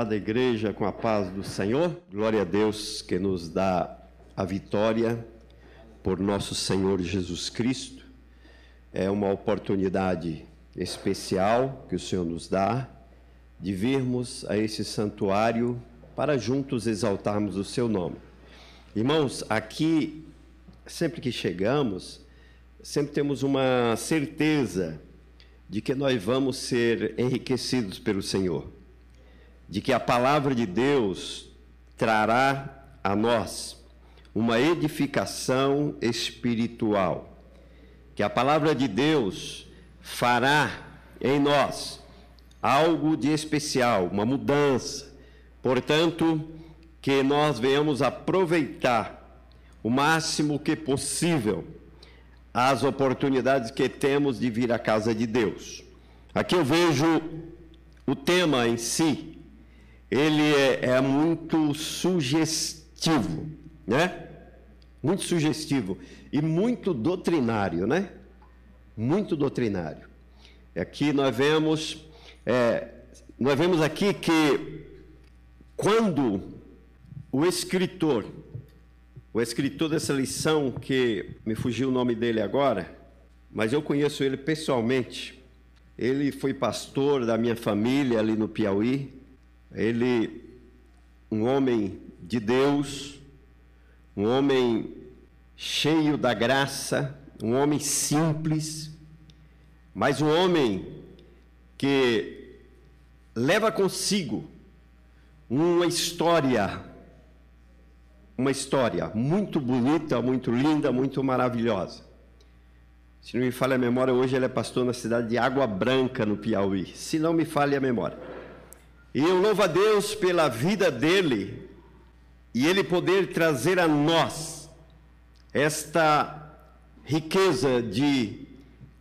amada igreja, com a paz do Senhor. Glória a Deus que nos dá a vitória por nosso Senhor Jesus Cristo. É uma oportunidade especial que o Senhor nos dá de virmos a esse santuário para juntos exaltarmos o seu nome. Irmãos, aqui, sempre que chegamos, sempre temos uma certeza de que nós vamos ser enriquecidos pelo Senhor, de que a palavra de Deus trará a nós uma edificação espiritual, que a palavra de Deus fará em nós algo de especial, uma mudança. Portanto, que nós venhamos aproveitar o máximo que possível as oportunidades que temos de vir à casa de Deus. Aqui eu vejo o tema em si, ele é, é muito sugestivo, né? Muito sugestivo e muito doutrinário, né? Muito doutrinário. Aqui nós vemos, é, nós vemos aqui que quando o escritor o escritor dessa lição, que me fugiu o nome dele agora, mas eu conheço ele pessoalmente. Ele foi pastor da minha família ali no Piauí. Ele, um homem de Deus, um homem cheio da graça, um homem simples, mas um homem que leva consigo uma história uma história muito bonita, muito linda, muito maravilhosa. Se não me falha a memória, hoje ele é pastor na cidade de Água Branca, no Piauí. Se não me falha a memória. E eu louvo a Deus pela vida dele e ele poder trazer a nós esta riqueza de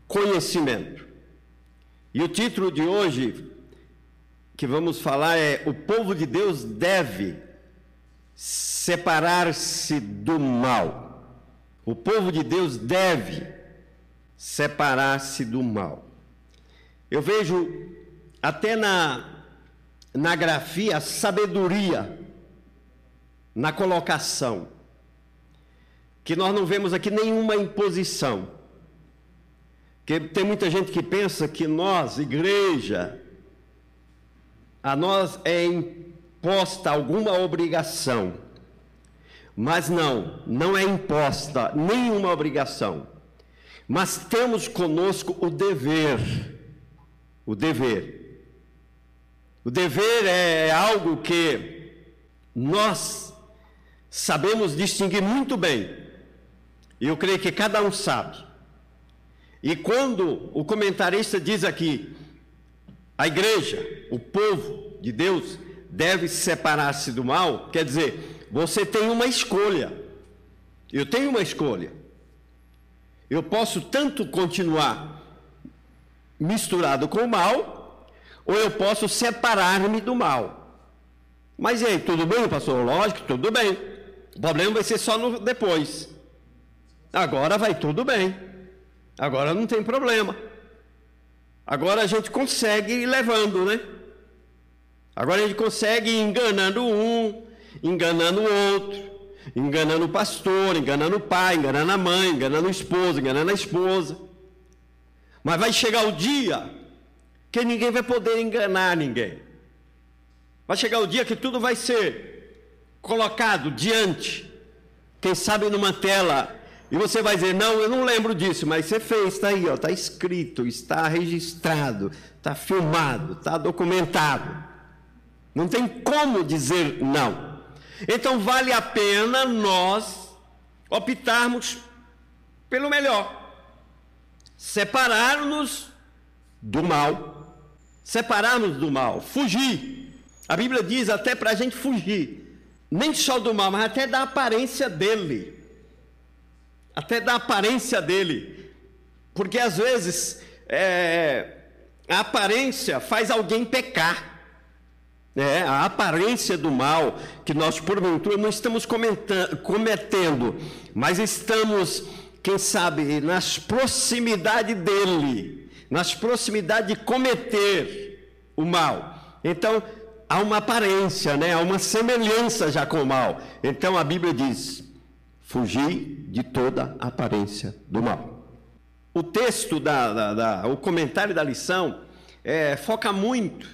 conhecimento. E o título de hoje que vamos falar é: O povo de Deus deve separar-se do mal. O povo de Deus deve separar-se do mal. Eu vejo até na, na grafia sabedoria na colocação, que nós não vemos aqui nenhuma imposição. Que tem muita gente que pensa que nós, igreja, a nós é imposta alguma obrigação. Mas não, não é imposta nenhuma obrigação. Mas temos conosco o dever. O dever. O dever é algo que nós sabemos distinguir muito bem. E eu creio que cada um sabe. E quando o comentarista diz aqui, a igreja, o povo de Deus, deve separar-se do mal, quer dizer, você tem uma escolha. Eu tenho uma escolha. Eu posso tanto continuar misturado com o mal, ou eu posso separar-me do mal. Mas e aí, tudo bem, pastor? Lógico, tudo bem. O problema vai ser só no depois. Agora vai tudo bem. Agora não tem problema. Agora a gente consegue ir levando, né? Agora a gente consegue ir enganando um, enganando o outro, enganando o pastor, enganando o pai, enganando a mãe, enganando o esposo, enganando a esposa. Mas vai chegar o dia que ninguém vai poder enganar ninguém. Vai chegar o dia que tudo vai ser colocado diante, quem sabe numa tela, e você vai dizer: Não, eu não lembro disso, mas você fez, está aí, está escrito, está registrado, está filmado, está documentado. Não tem como dizer não. Então vale a pena nós optarmos pelo melhor. Separar-nos do mal. Separar-nos do mal. Fugir. A Bíblia diz até para a gente fugir. Nem só do mal, mas até da aparência dele. Até da aparência dele. Porque às vezes é, a aparência faz alguém pecar. É, a aparência do mal que nós, porventura, não estamos cometendo, mas estamos, quem sabe, nas proximidades dele, nas proximidades de cometer o mal. Então, há uma aparência, né? há uma semelhança já com o mal. Então a Bíblia diz: fugir de toda aparência do mal. O texto, da, da, da o comentário da lição, é, foca muito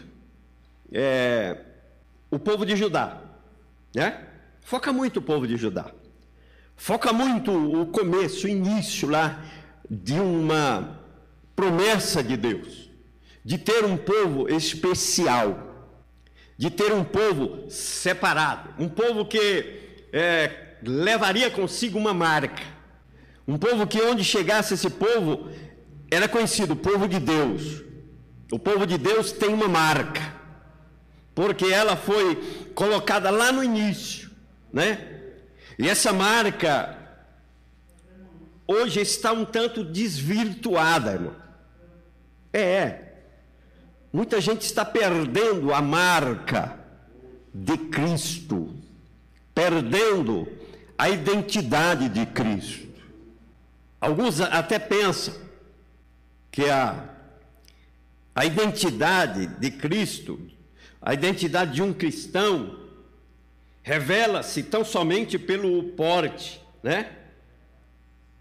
é, o povo de Judá. Né? Foca muito o povo de Judá. Foca muito o começo, o início lá de uma promessa de Deus, de ter um povo especial, de ter um povo separado, um povo que é, levaria consigo uma marca. Um povo que onde chegasse esse povo era conhecido, povo de Deus. O povo de Deus tem uma marca, porque ela foi colocada lá no início, né? E essa marca hoje está um tanto desvirtuada, irmão. É, é. Muita gente está perdendo a marca de Cristo, perdendo a identidade de Cristo. Alguns até pensam que a, a identidade de Cristo, a identidade de um cristão, revela-se tão somente pelo porte, né?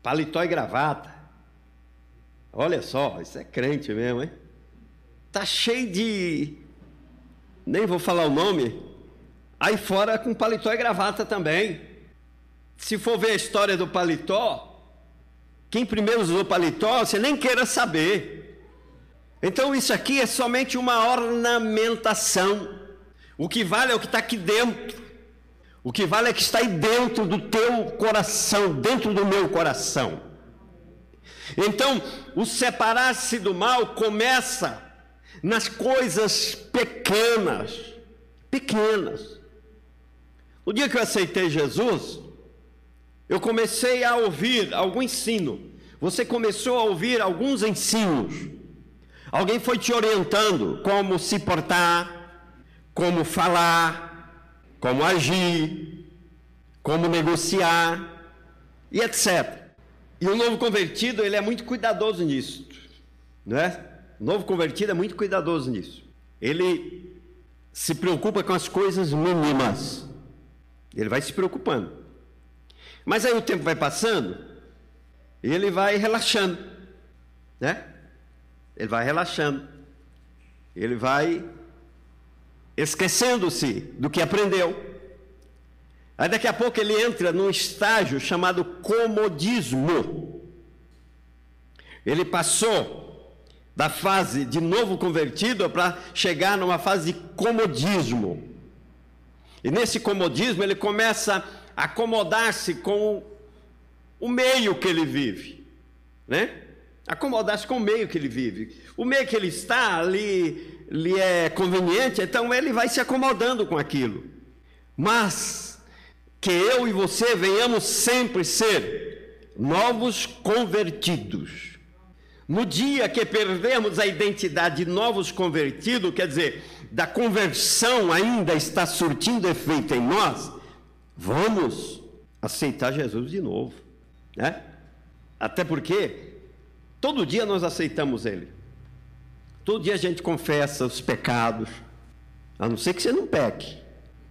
Paletó e gravata. Olha só, isso é crente mesmo, hein? Tá cheio de. Nem vou falar o nome. Aí fora com paletó e gravata também. Se for ver a história do paletó, quem primeiro usou paletó, você nem queira saber. Então isso aqui é somente uma ornamentação. O que vale é o que está aqui dentro. O que vale é que está aí dentro do teu coração, dentro do meu coração. Então, o separar-se do mal começa nas coisas pequenas, pequenas. O dia que eu aceitei Jesus, eu comecei a ouvir algum ensino. Você começou a ouvir alguns ensinos. Alguém foi te orientando como se portar, como falar, como agir, como negociar e etc. E o novo convertido, ele é muito cuidadoso nisso, não é? O novo convertido é muito cuidadoso nisso. Ele se preocupa com as coisas mínimas. Ele vai se preocupando. Mas aí o tempo vai passando e ele vai relaxando, né? Ele vai relaxando. Ele vai esquecendo-se do que aprendeu. Aí daqui a pouco ele entra num estágio chamado comodismo. Ele passou da fase de novo convertido para chegar numa fase de comodismo. E nesse comodismo ele começa acomodar-se com o meio que ele vive, né? Acomodar-se com o meio que ele vive. O meio que ele está ali lhe é conveniente, então ele vai se acomodando com aquilo. Mas que eu e você venhamos sempre ser novos convertidos. No dia que perdemos a identidade de novos convertidos, quer dizer, da conversão ainda está surtindo efeito em nós, Vamos aceitar Jesus de novo, né? Até porque todo dia nós aceitamos Ele. Todo dia a gente confessa os pecados, a não ser que você não peque.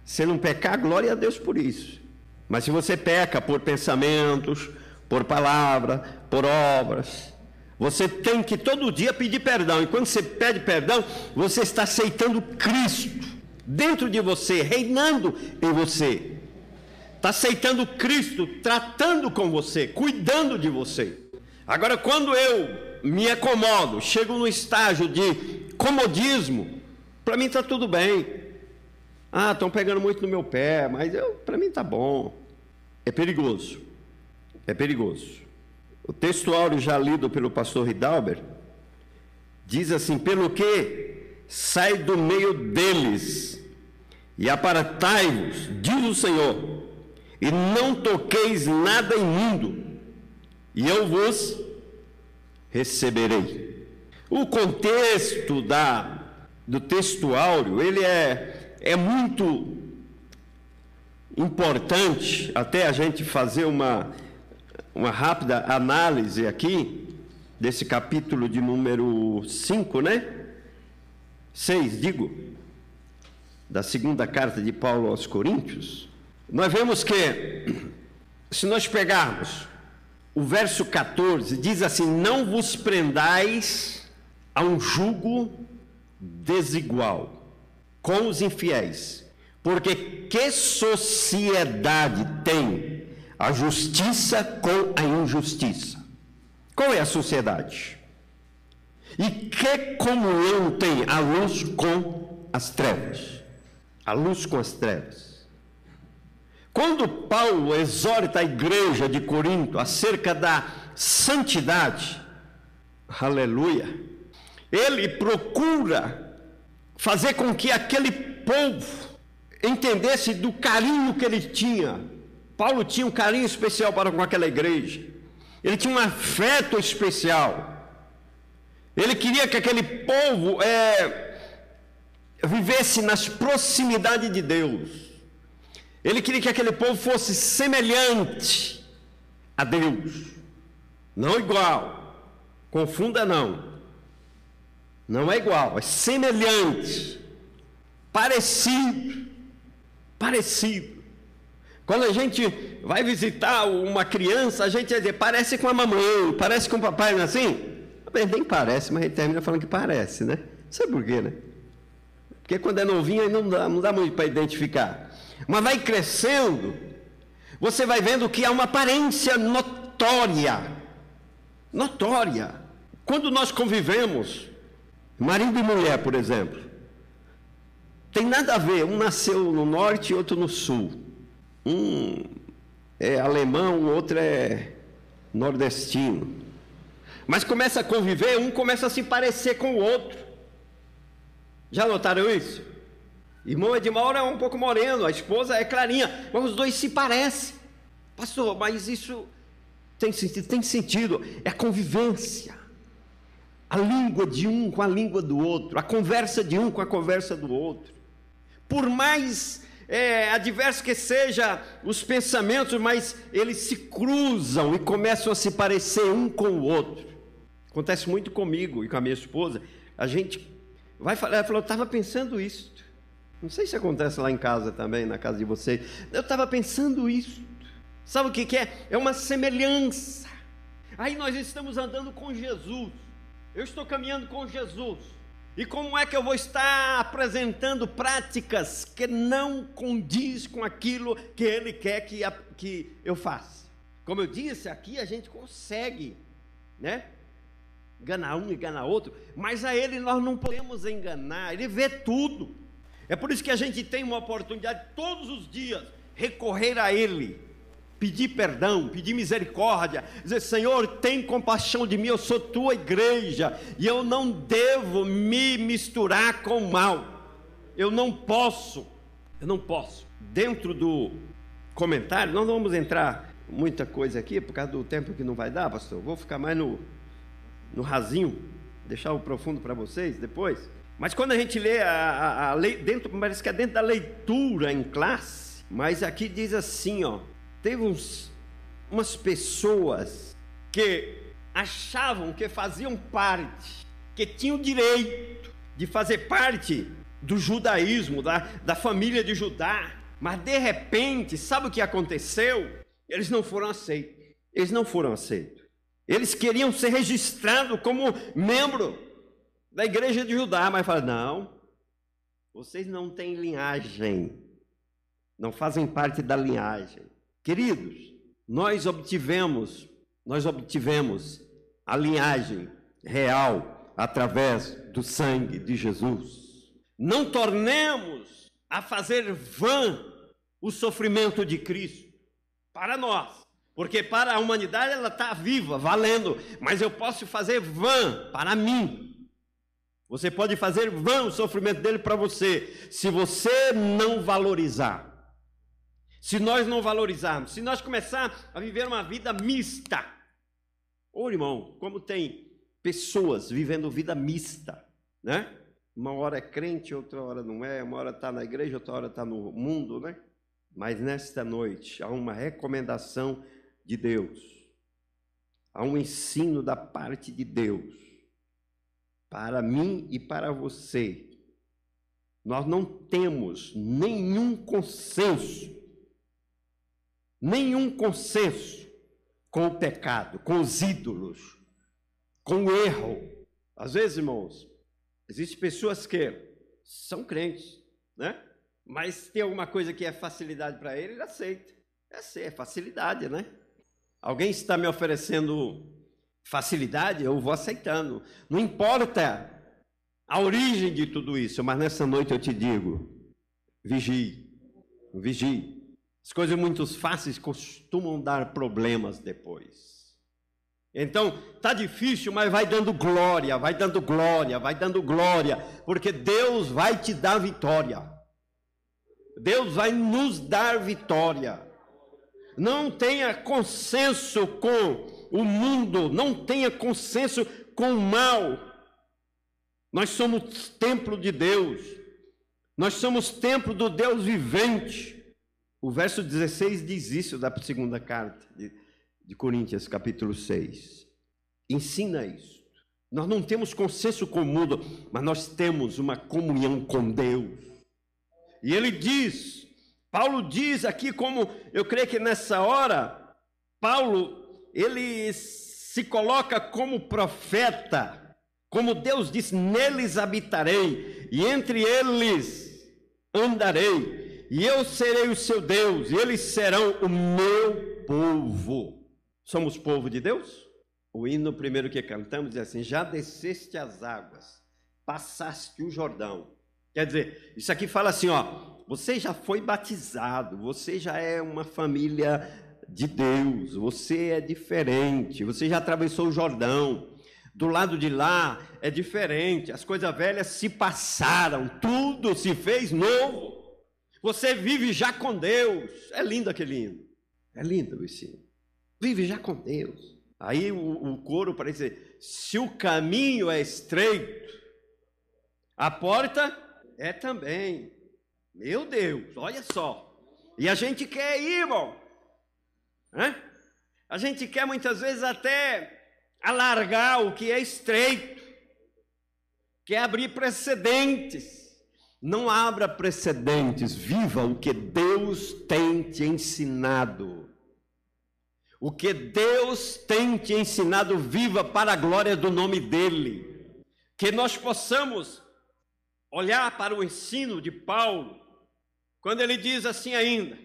Se não pecar, glória a Deus por isso. Mas se você peca por pensamentos, por palavra, por obras, você tem que todo dia pedir perdão. E quando você pede perdão, você está aceitando Cristo dentro de você, reinando em você está aceitando Cristo, tratando com você, cuidando de você. Agora, quando eu me acomodo, chego no estágio de comodismo, para mim está tudo bem. Ah, estão pegando muito no meu pé, mas para mim está bom. É perigoso. É perigoso. O textuário já lido pelo pastor Hidalber diz assim: pelo que sai do meio deles e aparatai-vos, diz o Senhor, e não toqueis nada imundo, e eu vos receberei. O contexto da, do texto áureo, ele é, é muito importante, até a gente fazer uma, uma rápida análise aqui, desse capítulo de número 5, né? 6, digo. da segunda carta de Paulo aos Coríntios, nós vemos que, se nós pegarmos o verso 14, diz assim: Não vos prendais a um jugo desigual com os infiéis, porque que sociedade tem a justiça com a injustiça? Qual é a sociedade? E que comunhão tem a luz com as trevas? A luz com as trevas. Quando Paulo exorta a igreja de Corinto acerca da santidade, aleluia, ele procura fazer com que aquele povo entendesse do carinho que ele tinha. Paulo tinha um carinho especial para com aquela igreja. Ele tinha um afeto especial. Ele queria que aquele povo é, vivesse nas proximidades de Deus. Ele queria que aquele povo fosse semelhante a Deus, não igual. Confunda não. Não é igual, é semelhante, parecido, parecido. Quando a gente vai visitar uma criança, a gente vai dizer, parece com a mamãe, parece com o papai, não é assim? Nem parece, mas a gente termina falando que parece, né? Sabe por quê, né? Porque quando é novinho aí não dá, não dá muito para identificar. Mas vai crescendo, você vai vendo que há uma aparência notória. Notória. Quando nós convivemos, marido e mulher, por exemplo, tem nada a ver, um nasceu no norte e outro no sul. Um é alemão, o outro é nordestino. Mas começa a conviver, um começa a se parecer com o outro. Já notaram isso? Irmão Edmauro é um pouco moreno, a esposa é clarinha, mas os dois se parecem. Pastor, mas isso tem sentido? Tem sentido. É convivência. A língua de um com a língua do outro, a conversa de um com a conversa do outro. Por mais é, adverso que seja os pensamentos, mas eles se cruzam e começam a se parecer um com o outro. Acontece muito comigo e com a minha esposa. A gente vai falar, ela falou, eu estava pensando isso. Não sei se acontece lá em casa também, na casa de vocês. Eu estava pensando isso. Sabe o que, que é? É uma semelhança. Aí nós estamos andando com Jesus. Eu estou caminhando com Jesus. E como é que eu vou estar apresentando práticas que não condiz com aquilo que ele quer que, a, que eu faça? Como eu disse, aqui a gente consegue, né? Enganar um, enganar outro, mas a ele nós não podemos enganar, ele vê tudo. É por isso que a gente tem uma oportunidade todos os dias recorrer a ele pedir perdão, pedir misericórdia, dizer: Senhor, tem compaixão de mim, eu sou tua igreja e eu não devo me misturar com o mal. Eu não posso, eu não posso. Dentro do comentário, não vamos entrar muita coisa aqui por causa do tempo que não vai dar, pastor. Vou ficar mais no, no rasinho, deixar o profundo para vocês depois. Mas quando a gente lê a, a, a lei, dentro, parece que é dentro da leitura em classe, mas aqui diz assim, ó, teve uns, umas pessoas que achavam que faziam parte, que tinham direito de fazer parte do judaísmo, da, da família de Judá, mas de repente, sabe o que aconteceu? Eles não foram aceitos. Eles não foram aceitos. Eles queriam ser registrados como membro da igreja de Judá, mas falaram: não, vocês não têm linhagem, não fazem parte da linhagem. Queridos, nós obtivemos, nós obtivemos a linhagem real através do sangue de Jesus. Não tornemos a fazer vã o sofrimento de Cristo para nós, porque para a humanidade ela está viva, valendo, mas eu posso fazer vã para mim. Você pode fazer vã o sofrimento dele para você, se você não valorizar. Se nós não valorizarmos, se nós começarmos a viver uma vida mista, ô irmão, como tem pessoas vivendo vida mista, né? Uma hora é crente, outra hora não é, uma hora está na igreja, outra hora está no mundo, né? Mas nesta noite há uma recomendação de Deus, há um ensino da parte de Deus para mim e para você, nós não temos nenhum consenso, nenhum consenso com o pecado, com os ídolos, com o erro. Às vezes, irmãos, existem pessoas que são crentes, né? Mas tem alguma coisa que é facilidade para ele, ele aceita. É, é facilidade, né? Alguém está me oferecendo facilidade, eu vou aceitando. Não importa a origem de tudo isso, mas nessa noite eu te digo: vigie, vigie. As coisas muito fáceis costumam dar problemas depois. Então, tá difícil, mas vai dando glória, vai dando glória, vai dando glória, porque Deus vai te dar vitória. Deus vai nos dar vitória. Não tenha consenso com o mundo, não tenha consenso com o mal. Nós somos templo de Deus, nós somos templo do Deus vivente. O verso 16 diz isso da segunda carta de, de Coríntios, capítulo 6. Ensina isso. Nós não temos consenso com o mundo, mas nós temos uma comunhão com Deus. E ele diz, Paulo diz aqui como eu creio que nessa hora Paulo ele se coloca como profeta, como Deus diz: neles habitarei, e entre eles andarei, e eu serei o seu Deus, e eles serão o meu povo. Somos povo de Deus? O hino primeiro que cantamos diz assim: Já desceste as águas, passaste o Jordão. Quer dizer, isso aqui fala assim, ó, você já foi batizado, você já é uma família de Deus, você é diferente, você já atravessou o Jordão. Do lado de lá é diferente, as coisas velhas se passaram, tudo se fez novo. Você vive já com Deus. É lindo aquele hino. É lindo esse hino. Vive já com Deus. Aí o, o coro parece se o caminho é estreito, a porta é também. Meu Deus, olha só. E a gente quer ir, irmão. Né? A gente quer muitas vezes até alargar o que é estreito, quer abrir precedentes. Não abra precedentes, viva o que Deus tem te ensinado. O que Deus tem te ensinado, viva para a glória do nome dEle. Que nós possamos olhar para o ensino de Paulo, quando ele diz assim ainda: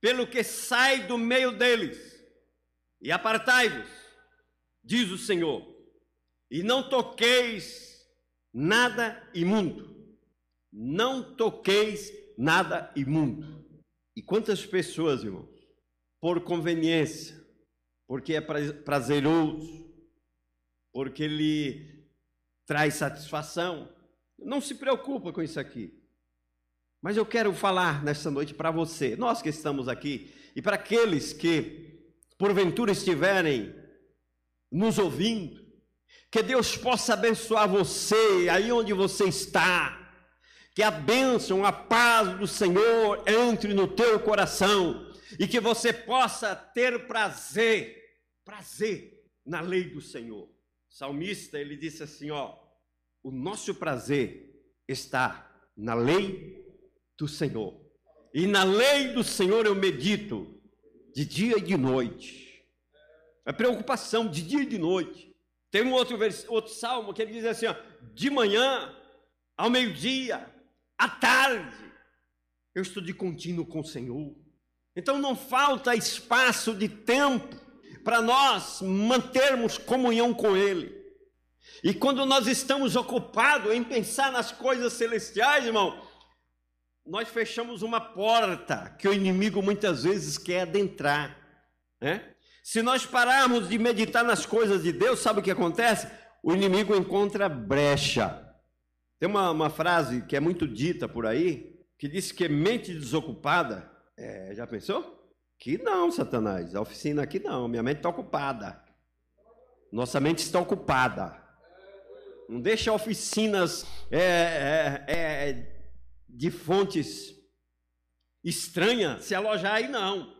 pelo que sai do meio deles, e apartai-vos, diz o Senhor, e não toqueis nada imundo. Não toqueis nada imundo. E quantas pessoas, irmãos, por conveniência, porque é prazeroso, porque lhe traz satisfação, não se preocupa com isso aqui. Mas eu quero falar nesta noite para você, nós que estamos aqui, e para aqueles que porventura estiverem nos ouvindo, que Deus possa abençoar você aí onde você está, que a bênção, a paz do Senhor entre no teu coração e que você possa ter prazer, prazer na lei do Senhor. O salmista, ele disse assim, ó, o nosso prazer está na lei do Senhor. E na lei do Senhor eu medito de dia e de noite. É preocupação de dia e de noite. Tem um outro, outro salmo que ele diz assim: ó, de manhã, ao meio-dia, à tarde, eu estou de contínuo com o Senhor. Então não falta espaço de tempo para nós mantermos comunhão com Ele. E quando nós estamos ocupados em pensar nas coisas celestiais, irmão, nós fechamos uma porta que o inimigo muitas vezes quer adentrar. Né? Se nós pararmos de meditar nas coisas de Deus, sabe o que acontece? O inimigo encontra brecha. Tem uma, uma frase que é muito dita por aí, que diz que mente desocupada. É, já pensou? Que não, Satanás. A oficina aqui não. Minha mente está ocupada. Nossa mente está ocupada. Não deixa oficinas é, é, é, de fontes estranhas se alojar aí, não.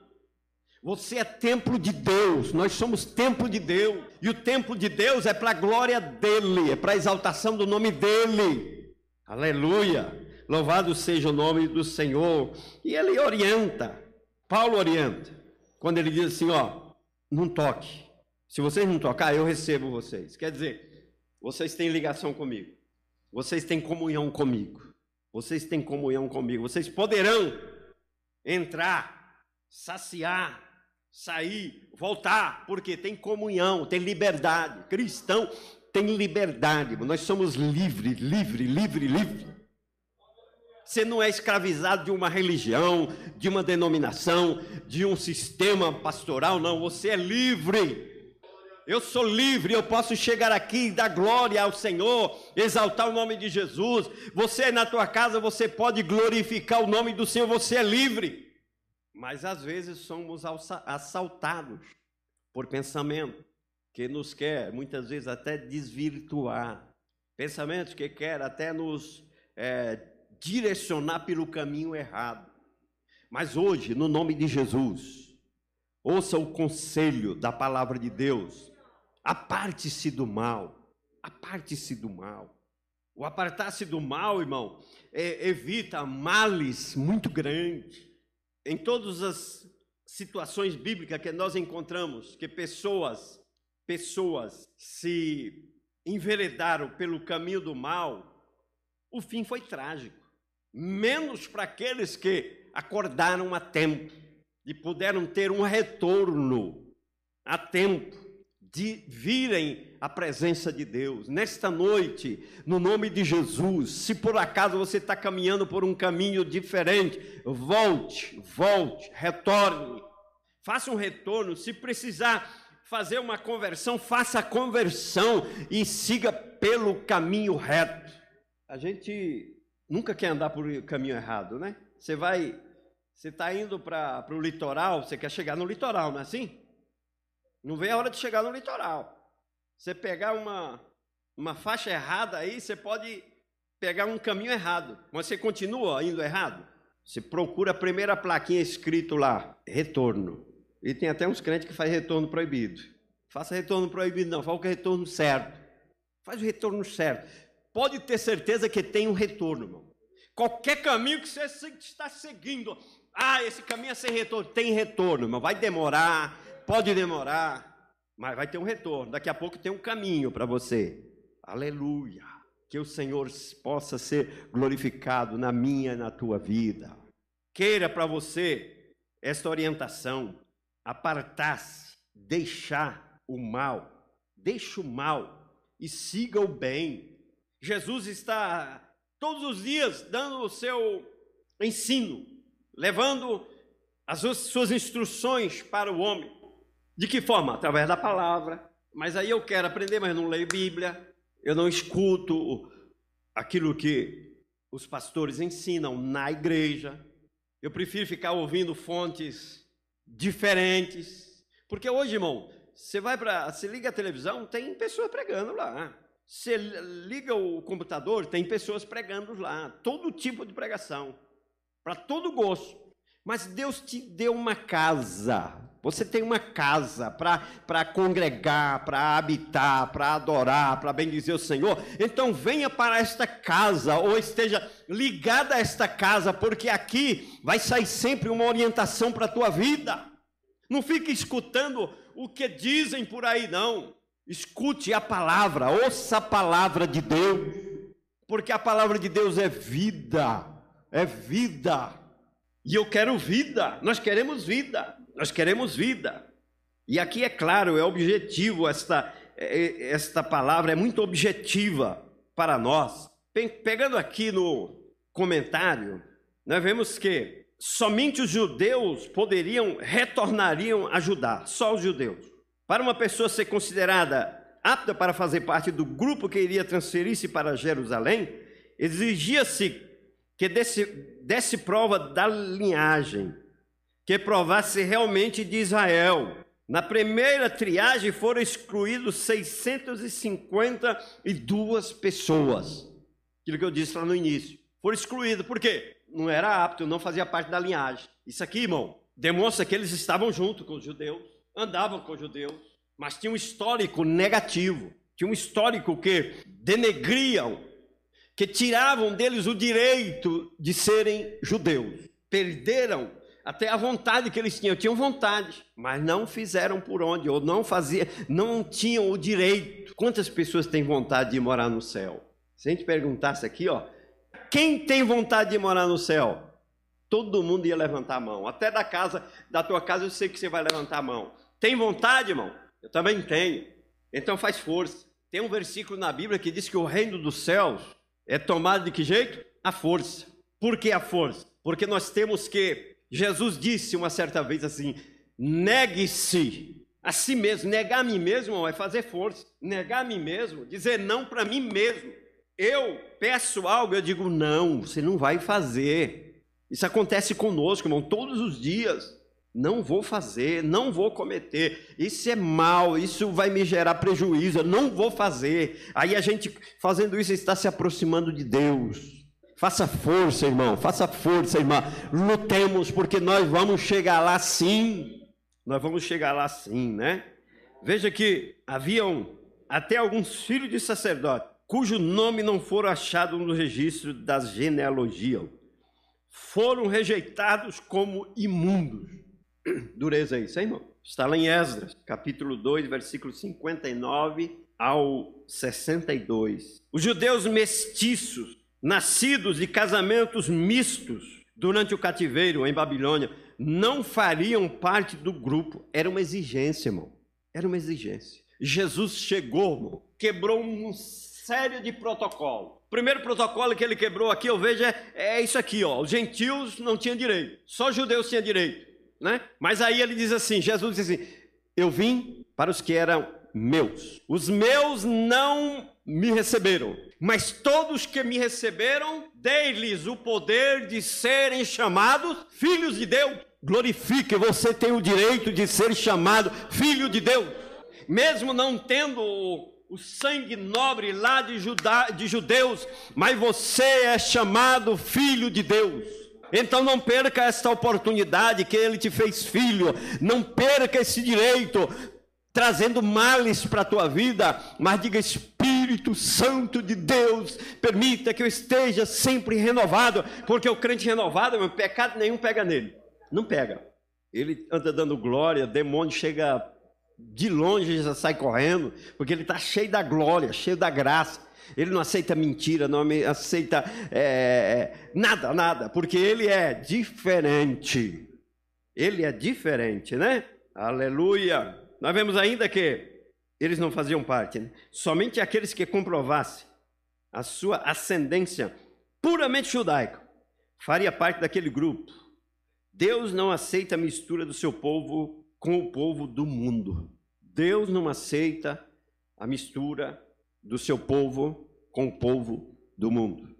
Você é templo de Deus, nós somos templo de Deus, e o templo de Deus é para a glória dEle, é para a exaltação do nome dEle. Aleluia! Louvado seja o nome do Senhor. E ele orienta, Paulo orienta, quando ele diz assim: ó, não toque. Se vocês não tocar, eu recebo vocês. Quer dizer, vocês têm ligação comigo. Vocês têm comunhão comigo. Vocês têm comunhão comigo. Vocês poderão entrar, saciar, sair, voltar, porque tem comunhão, tem liberdade. Cristão tem liberdade. Nós somos livre, livre, livre, livre. Você não é escravizado de uma religião, de uma denominação, de um sistema pastoral, não. Você é livre. Eu sou livre, eu posso chegar aqui e dar glória ao Senhor, exaltar o nome de Jesus. Você na tua casa, você pode glorificar o nome do Senhor, você é livre. Mas às vezes somos assaltados por pensamento que nos quer, muitas vezes até desvirtuar. Pensamentos que quer até nos é, direcionar pelo caminho errado. Mas hoje, no nome de Jesus, ouça o conselho da palavra de Deus. Aparte-se do mal. Aparte-se do mal. O apartar-se do mal, irmão, é, evita males muito grandes. Em todas as situações bíblicas que nós encontramos, que pessoas, pessoas se enveredaram pelo caminho do mal, o fim foi trágico. Menos para aqueles que acordaram a tempo e puderam ter um retorno a tempo de virem à presença de Deus. Nesta noite, no nome de Jesus, se por acaso você está caminhando por um caminho diferente, volte, volte, retorne, faça um retorno. Se precisar fazer uma conversão, faça a conversão e siga pelo caminho reto. A gente nunca quer andar por caminho errado, né? Você vai, você está indo para o litoral, você quer chegar no litoral, não é assim? Não vem a hora de chegar no litoral. Você pegar uma, uma faixa errada aí, você pode pegar um caminho errado, mas você continua indo errado. Você procura a primeira plaquinha escrito lá, retorno. E tem até uns crentes que faz retorno proibido. Faça retorno proibido, não, faça o retorno certo. Faz o retorno certo pode ter certeza que tem um retorno, irmão. Qualquer caminho que você está seguindo, ah, esse caminho é sem retorno, tem retorno, irmão. Vai demorar, pode demorar, mas vai ter um retorno. Daqui a pouco tem um caminho para você. Aleluia. Que o Senhor possa ser glorificado na minha e na tua vida. Queira para você esta orientação, apartar-se, deixar o mal, deixe o mal e siga o bem. Jesus está todos os dias dando o seu ensino, levando as suas instruções para o homem. De que forma? Através da palavra. Mas aí eu quero aprender, mas não leio Bíblia, eu não escuto aquilo que os pastores ensinam na igreja. Eu prefiro ficar ouvindo fontes diferentes. Porque hoje, irmão, você vai para. Você liga a televisão, tem pessoa pregando lá. Você liga o computador, tem pessoas pregando lá, todo tipo de pregação, para todo gosto. Mas Deus te deu uma casa, você tem uma casa para congregar, para habitar, para adorar, para bendizer o Senhor. Então venha para esta casa, ou esteja ligada a esta casa, porque aqui vai sair sempre uma orientação para a tua vida. Não fique escutando o que dizem por aí, não. Escute a palavra, ouça a palavra de Deus, porque a palavra de Deus é vida, é vida. E eu quero vida, nós queremos vida, nós queremos vida. E aqui é claro, é objetivo, esta, é, é, esta palavra é muito objetiva para nós. Pegando aqui no comentário, nós vemos que somente os judeus poderiam, retornariam a ajudar, só os judeus. Para uma pessoa ser considerada apta para fazer parte do grupo que iria transferir-se para Jerusalém, exigia-se que desse, desse prova da linhagem, que provasse realmente de Israel. Na primeira triagem foram excluídos 652 pessoas. Aquilo que eu disse lá no início. Foram excluídos, por quê? Não era apto, não fazia parte da linhagem. Isso aqui, irmão, demonstra que eles estavam junto com os judeus andavam com os judeus, mas tinha um histórico negativo, tinha um histórico que denegriam, que tiravam deles o direito de serem judeus. Perderam até a vontade que eles tinham, tinham vontade, mas não fizeram por onde, ou não faziam, não tinham o direito. Quantas pessoas têm vontade de morar no céu? Se a gente perguntasse aqui, ó, quem tem vontade de morar no céu? Todo mundo ia levantar a mão. Até da casa, da tua casa, eu sei que você vai levantar a mão. Tem vontade, irmão? Eu também tenho. Então faz força. Tem um versículo na Bíblia que diz que o reino dos céus é tomado de que jeito? A força. Por que a força? Porque nós temos que Jesus disse uma certa vez assim: negue-se a si mesmo. Negar a mim mesmo é fazer força. Negar a mim mesmo, dizer não para mim mesmo. Eu peço algo, eu digo não, você não vai fazer. Isso acontece conosco, irmão, todos os dias. Não vou fazer, não vou cometer. Isso é mal, isso vai me gerar prejuízo, eu não vou fazer. Aí a gente fazendo isso está se aproximando de Deus. Faça força, irmão, faça força, irmã. Lutemos, porque nós vamos chegar lá sim. Nós vamos chegar lá sim, né? Veja que haviam até alguns filhos de sacerdote, cujo nome não foram achados no registro das genealogias. Foram rejeitados como imundos. Dureza isso, hein, irmão? Está lá em Esdras, capítulo 2, versículo 59 ao 62. Os judeus mestiços nascidos de casamentos mistos durante o cativeiro em Babilônia, não fariam parte do grupo. Era uma exigência, irmão. Era uma exigência. Jesus chegou, irmão, quebrou um sério de protocolo. O primeiro protocolo que ele quebrou aqui, eu vejo, é, é isso aqui, ó. Os gentios não tinham direito, só judeus tinham direito, né? Mas aí ele diz assim, Jesus diz assim: Eu vim para os que eram meus. Os meus não me receberam, mas todos que me receberam, dei-lhes o poder de serem chamados filhos de Deus. Glorifique, você tem o direito de ser chamado filho de Deus, mesmo não tendo o sangue nobre lá de, de judeus, mas você é chamado filho de Deus. Então não perca esta oportunidade que ele te fez filho, não perca esse direito, trazendo males para a tua vida, mas diga Espírito Santo de Deus, permita que eu esteja sempre renovado, porque o crente renovado, meu pecado nenhum pega nele. Não pega. Ele anda dando glória, demônio chega de longe já sai correndo, porque ele está cheio da glória, cheio da graça. Ele não aceita mentira, não aceita é, nada, nada, porque ele é diferente. Ele é diferente, né? Aleluia. Nós vemos ainda que eles não faziam parte, né? somente aqueles que comprovassem a sua ascendência puramente judaica faria parte daquele grupo. Deus não aceita a mistura do seu povo com o povo do mundo. Deus não aceita a mistura do seu povo com o povo do mundo.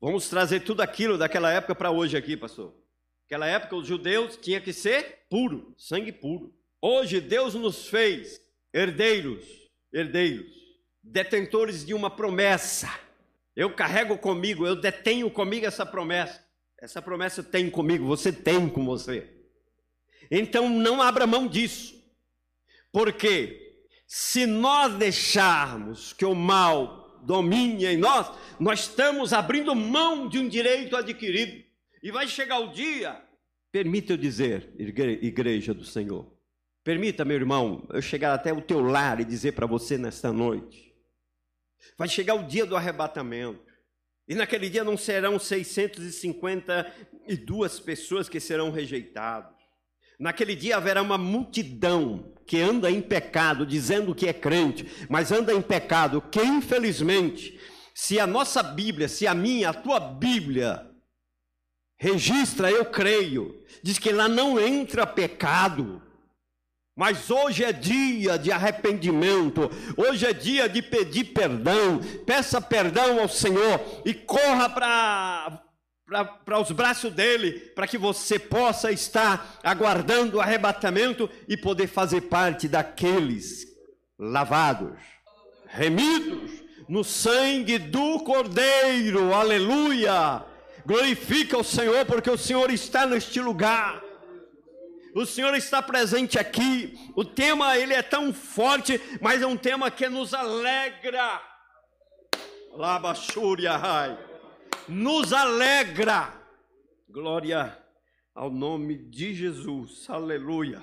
Vamos trazer tudo aquilo daquela época para hoje aqui, pastor. Naquela época os judeus tinham que ser puro, sangue puro. Hoje Deus nos fez herdeiros, herdeiros, detentores de uma promessa. Eu carrego comigo, eu detenho comigo essa promessa. Essa promessa tem comigo, você tem com você. Então não abra mão disso. Porque se nós deixarmos que o mal domine em nós, nós estamos abrindo mão de um direito adquirido. E vai chegar o dia, permita eu dizer, igreja do Senhor, Permita, meu irmão, eu chegar até o teu lar e dizer para você nesta noite: vai chegar o dia do arrebatamento. E naquele dia não serão 652 pessoas que serão rejeitadas. Naquele dia haverá uma multidão que anda em pecado, dizendo que é crente, mas anda em pecado, que infelizmente, se a nossa Bíblia, se a minha, a tua Bíblia registra, eu creio, diz que lá não entra pecado. Mas hoje é dia de arrependimento, hoje é dia de pedir perdão. Peça perdão ao Senhor e corra para para os braços dele, para que você possa estar aguardando o arrebatamento e poder fazer parte daqueles lavados, remidos no sangue do Cordeiro. Aleluia! Glorifica o Senhor, porque o Senhor está neste lugar. O Senhor está presente aqui. O tema ele é tão forte, mas é um tema que nos alegra. Labachúria, nos alegra. Glória ao nome de Jesus, aleluia.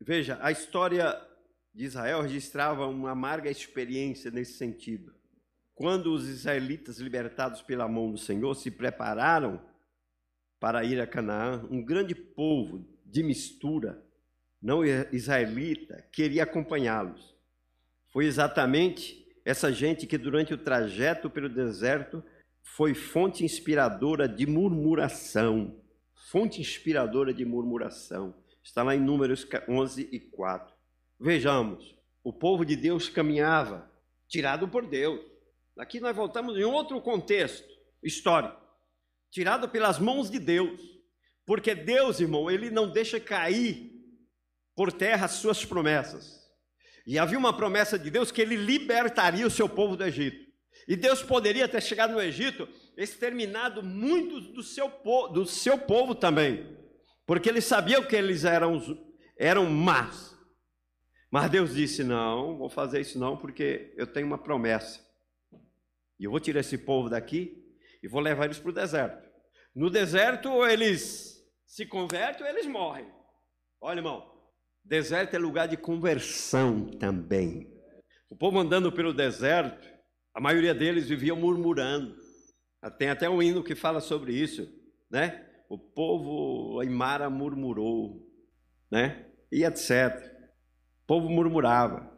Veja, a história de Israel registrava uma amarga experiência nesse sentido. Quando os israelitas, libertados pela mão do Senhor, se prepararam para ir a Canaã, um grande povo de mistura, não israelita, queria acompanhá-los. Foi exatamente essa gente que, durante o trajeto pelo deserto, foi fonte inspiradora de murmuração. Fonte inspiradora de murmuração. Está lá em Números 11 e 4. Vejamos, o povo de Deus caminhava, tirado por Deus. Aqui nós voltamos em outro contexto histórico, tirado pelas mãos de Deus. Porque Deus, irmão, ele não deixa cair por terra as suas promessas. E havia uma promessa de Deus que ele libertaria o seu povo do Egito. E Deus poderia ter chegado no Egito, exterminado muitos do seu, do seu povo também, porque ele sabia que eles eram, eram más. Mas Deus disse: Não, vou fazer isso não, porque eu tenho uma promessa. E eu vou tirar esse povo daqui e vou levar eles para o deserto. No deserto, eles se convertem ou eles morrem. Olha, irmão, deserto é lugar de conversão também. O povo andando pelo deserto, a maioria deles vivia murmurando. Tem até um hino que fala sobre isso, né? O povo Aimara murmurou, né? E etc. O povo murmurava,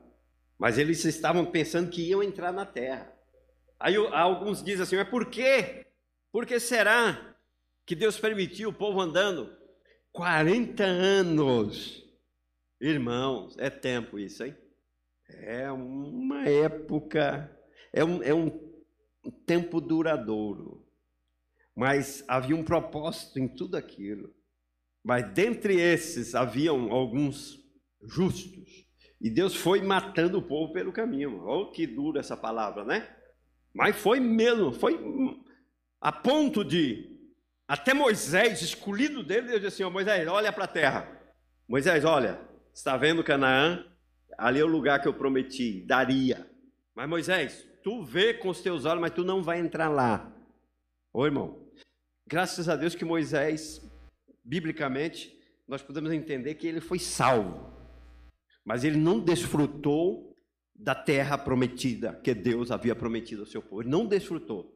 mas eles estavam pensando que iam entrar na terra. Aí alguns dizem assim: mas por quê? Por que será que Deus permitiu o povo andando 40 anos? Irmãos, é tempo isso, hein? É uma época é um, é um tempo duradouro. Mas havia um propósito em tudo aquilo. Mas dentre esses haviam alguns justos. E Deus foi matando o povo pelo caminho. Olha que dura essa palavra, né? Mas foi mesmo, foi a ponto de até Moisés, escolhido dele, Deus disse assim: oh, Moisés, olha para a terra. Moisés, olha, está vendo Canaã? Ali é o lugar que eu prometi, daria. Mas Moisés, tu vê com os teus olhos, mas tu não vai entrar lá. Ô irmão, graças a Deus que Moisés, biblicamente, nós podemos entender que ele foi salvo, mas ele não desfrutou da terra prometida que Deus havia prometido ao seu povo. Ele não desfrutou.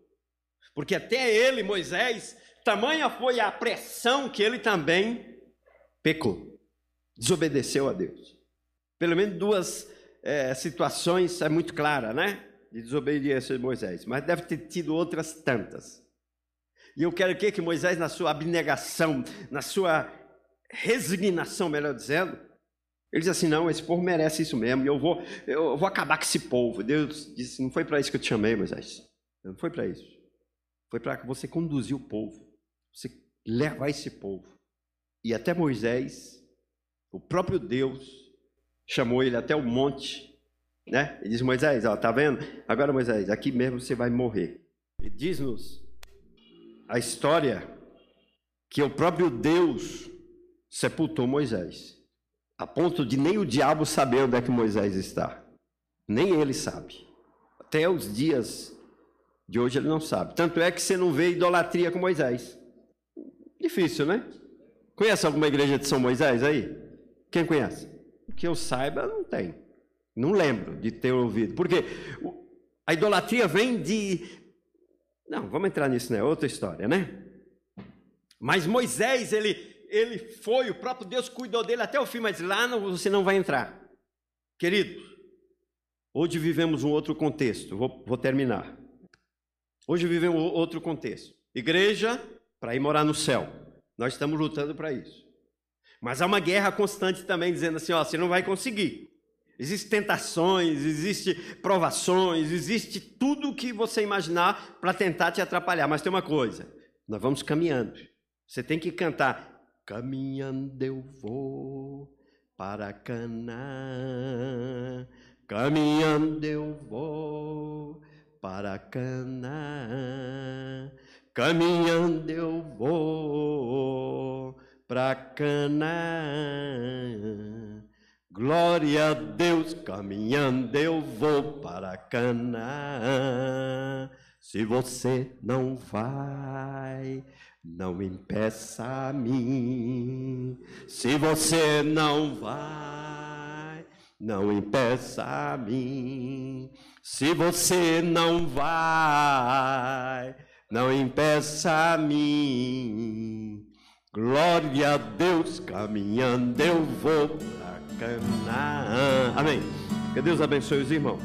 Porque até ele, Moisés, tamanha foi a pressão que ele também pecou, desobedeceu a Deus. Pelo menos duas é, situações é muito clara, né? De desobediência de Moisés, mas deve ter tido outras tantas. E eu quero que, que Moisés, na sua abnegação, na sua resignação, melhor dizendo, ele diz assim: não, esse povo merece isso mesmo, eu vou, eu vou acabar com esse povo. Deus disse: não foi para isso que eu te chamei, Moisés. Não foi para isso. Foi para você conduzir o povo, você levar esse povo. E até Moisés, o próprio Deus, chamou ele até o monte né? E diz Moisés, ó, tá vendo? Agora Moisés, aqui mesmo você vai morrer. E diz-nos a história que o próprio Deus sepultou Moisés, a ponto de nem o diabo saber onde é que Moisés está. Nem ele sabe. Até os dias de hoje ele não sabe. Tanto é que você não vê idolatria com Moisés. Difícil, né? Conhece alguma igreja de São Moisés aí? Quem conhece? Que eu saiba, não tem. Não lembro de ter ouvido. Porque a idolatria vem de. Não, vamos entrar nisso, né? Outra história, né? Mas Moisés, ele, ele foi, o próprio Deus cuidou dele até o fim, mas lá não, você não vai entrar. Querido, hoje vivemos um outro contexto. Vou, vou terminar. Hoje vivemos outro contexto. Igreja para ir morar no céu. Nós estamos lutando para isso. Mas há uma guerra constante também dizendo assim: ó, você não vai conseguir. Existem tentações, existem provações, existe tudo o que você imaginar para tentar te atrapalhar. Mas tem uma coisa: nós vamos caminhando. Você tem que cantar: Caminhando eu vou para Canaã, caminhando eu vou para Canaã, caminhando eu vou para Canaã. Glória a Deus, caminhando eu vou para Canaã. Se você não vai, não impeça a mim. Se você não vai, não impeça a mim. Se você não vai, não impeça a mim. Glória a Deus, caminhando eu vou para Canaã. Amém. Que Deus abençoe os irmãos.